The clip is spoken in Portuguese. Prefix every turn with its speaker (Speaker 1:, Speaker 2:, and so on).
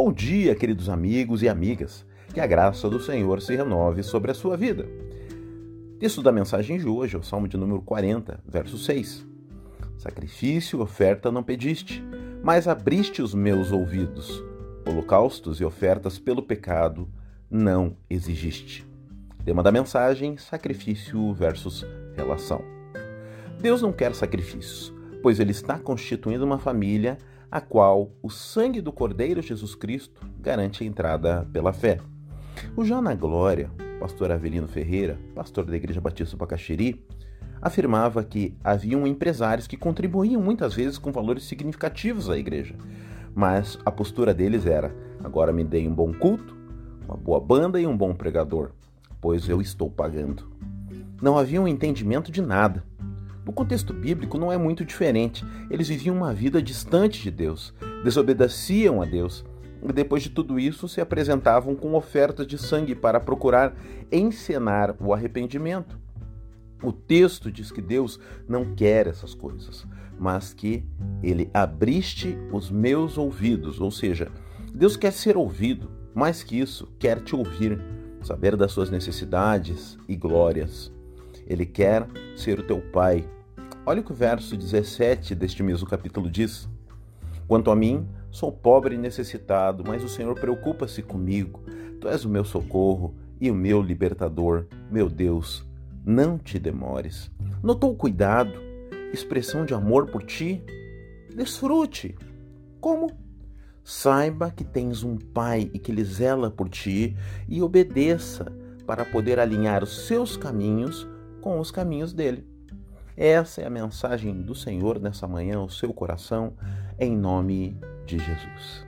Speaker 1: Bom dia, queridos amigos e amigas. Que a graça do Senhor se renove sobre a sua vida. Texto da mensagem de hoje o Salmo de número 40, verso 6. Sacrifício oferta não pediste, mas abriste os meus ouvidos. Holocaustos e ofertas pelo pecado não exigiste. Tema da mensagem: sacrifício versus relação. Deus não quer sacrifícios, pois Ele está constituindo uma família a qual o sangue do Cordeiro Jesus Cristo garante a entrada pela fé. O Já na Glória, pastor Avelino Ferreira, pastor da Igreja Batista do Bacaxiri, afirmava que haviam empresários que contribuíam muitas vezes com valores significativos à igreja, mas a postura deles era: agora me dei um bom culto, uma boa banda e um bom pregador, pois eu estou pagando. Não havia um entendimento de nada. No contexto bíblico não é muito diferente. Eles viviam uma vida distante de Deus, desobedeciam a Deus e depois de tudo isso se apresentavam com ofertas de sangue para procurar encenar o arrependimento. O texto diz que Deus não quer essas coisas, mas que ele abriste os meus ouvidos, ou seja, Deus quer ser ouvido, mais que isso, quer te ouvir, saber das suas necessidades e glórias. Ele quer ser o teu pai, Olha o que o verso 17 deste mesmo capítulo diz: Quanto a mim, sou pobre e necessitado, mas o Senhor preocupa-se comigo. Tu és o meu socorro e o meu libertador, meu Deus. Não te demores. Notou o cuidado, expressão de amor por ti? Desfrute. Como? Saiba que tens um Pai e que Ele zela por ti e obedeça para poder alinhar os seus caminhos com os caminhos dele. Essa é a mensagem do Senhor nessa manhã ao seu coração, em nome de Jesus.